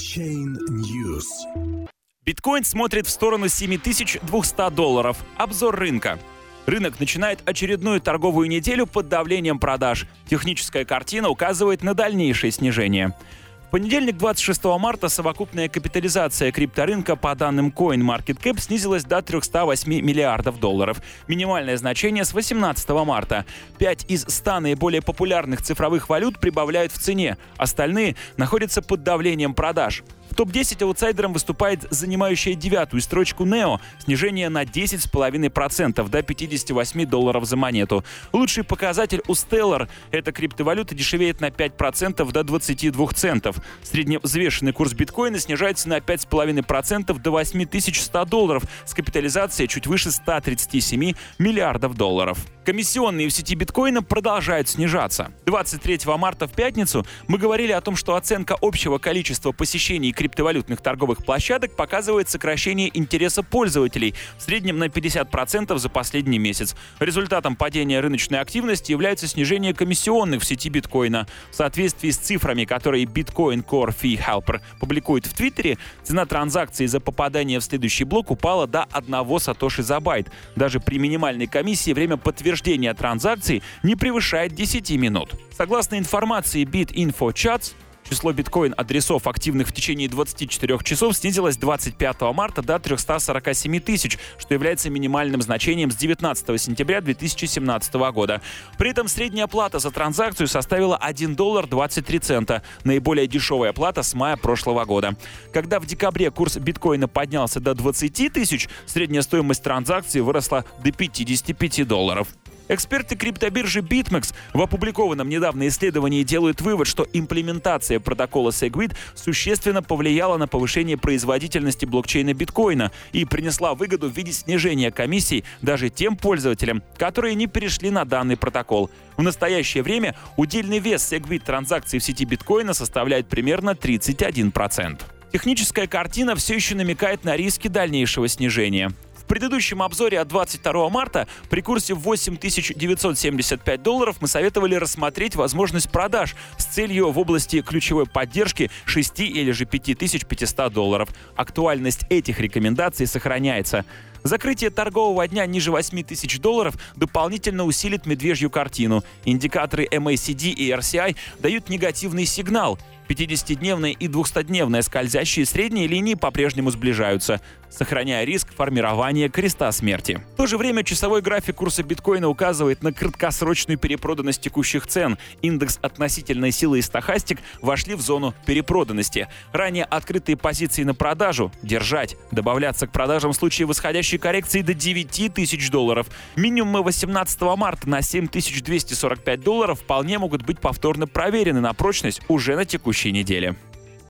Chain News. Биткоин смотрит в сторону 7200 долларов. Обзор рынка. Рынок начинает очередную торговую неделю под давлением продаж. Техническая картина указывает на дальнейшее снижение. Понедельник, 26 марта, совокупная капитализация крипторынка по данным CoinMarketCap снизилась до 308 миллиардов долларов. Минимальное значение с 18 марта. Пять из 100 наиболее популярных цифровых валют прибавляют в цене. Остальные находятся под давлением продаж. В топ-10 аутсайдером выступает занимающая девятую строчку NEO, снижение на 10,5% до 58 долларов за монету. Лучший показатель у Stellar — эта криптовалюта дешевеет на 5% до 22 центов. Средневзвешенный курс биткоина снижается на 5,5% до 8100 долларов с капитализацией чуть выше 137 миллиардов долларов. Комиссионные в сети биткоина продолжают снижаться. 23 марта в пятницу мы говорили о том, что оценка общего количества посещений криптовалютных торговых площадок показывает сокращение интереса пользователей в среднем на 50% за последний месяц. Результатом падения рыночной активности является снижение комиссионных в сети биткоина. В соответствии с цифрами, которые Bitcoin Core Fee Helper публикует в Твиттере, цена транзакции за попадание в следующий блок упала до 1 сатоши за байт. Даже при минимальной комиссии время подтверждения транзакции не превышает 10 минут. Согласно информации BitInfo Chats, Число биткоин-адресов, активных в течение 24 часов, снизилось 25 марта до 347 тысяч, что является минимальным значением с 19 сентября 2017 года. При этом средняя плата за транзакцию составила 1 доллар 23 цента, наиболее дешевая плата с мая прошлого года. Когда в декабре курс биткоина поднялся до 20 тысяч, средняя стоимость транзакции выросла до 55 долларов. Эксперты криптобиржи BitMEX в опубликованном недавно исследовании делают вывод, что имплементация протокола Segwit существенно повлияла на повышение производительности блокчейна биткоина и принесла выгоду в виде снижения комиссий даже тем пользователям, которые не перешли на данный протокол. В настоящее время удельный вес Segwit транзакций в сети биткоина составляет примерно 31%. Техническая картина все еще намекает на риски дальнейшего снижения предыдущем обзоре от 22 марта при курсе 8975 долларов мы советовали рассмотреть возможность продаж с целью в области ключевой поддержки 6 или же 5500 долларов. Актуальность этих рекомендаций сохраняется. Закрытие торгового дня ниже 8 тысяч долларов дополнительно усилит медвежью картину. Индикаторы MACD и RCI дают негативный сигнал. 50-дневная и 200-дневная скользящие средние линии по-прежнему сближаются, сохраняя риск формирования креста смерти. В то же время часовой график курса биткоина указывает на краткосрочную перепроданность текущих цен. Индекс относительной силы и стахастик вошли в зону перепроданности. Ранее открытые позиции на продажу – держать, добавляться к продажам в случае восходящей коррекции до 9 тысяч долларов. Минимумы 18 марта на 7245 долларов вполне могут быть повторно проверены на прочность уже на текущей неделе.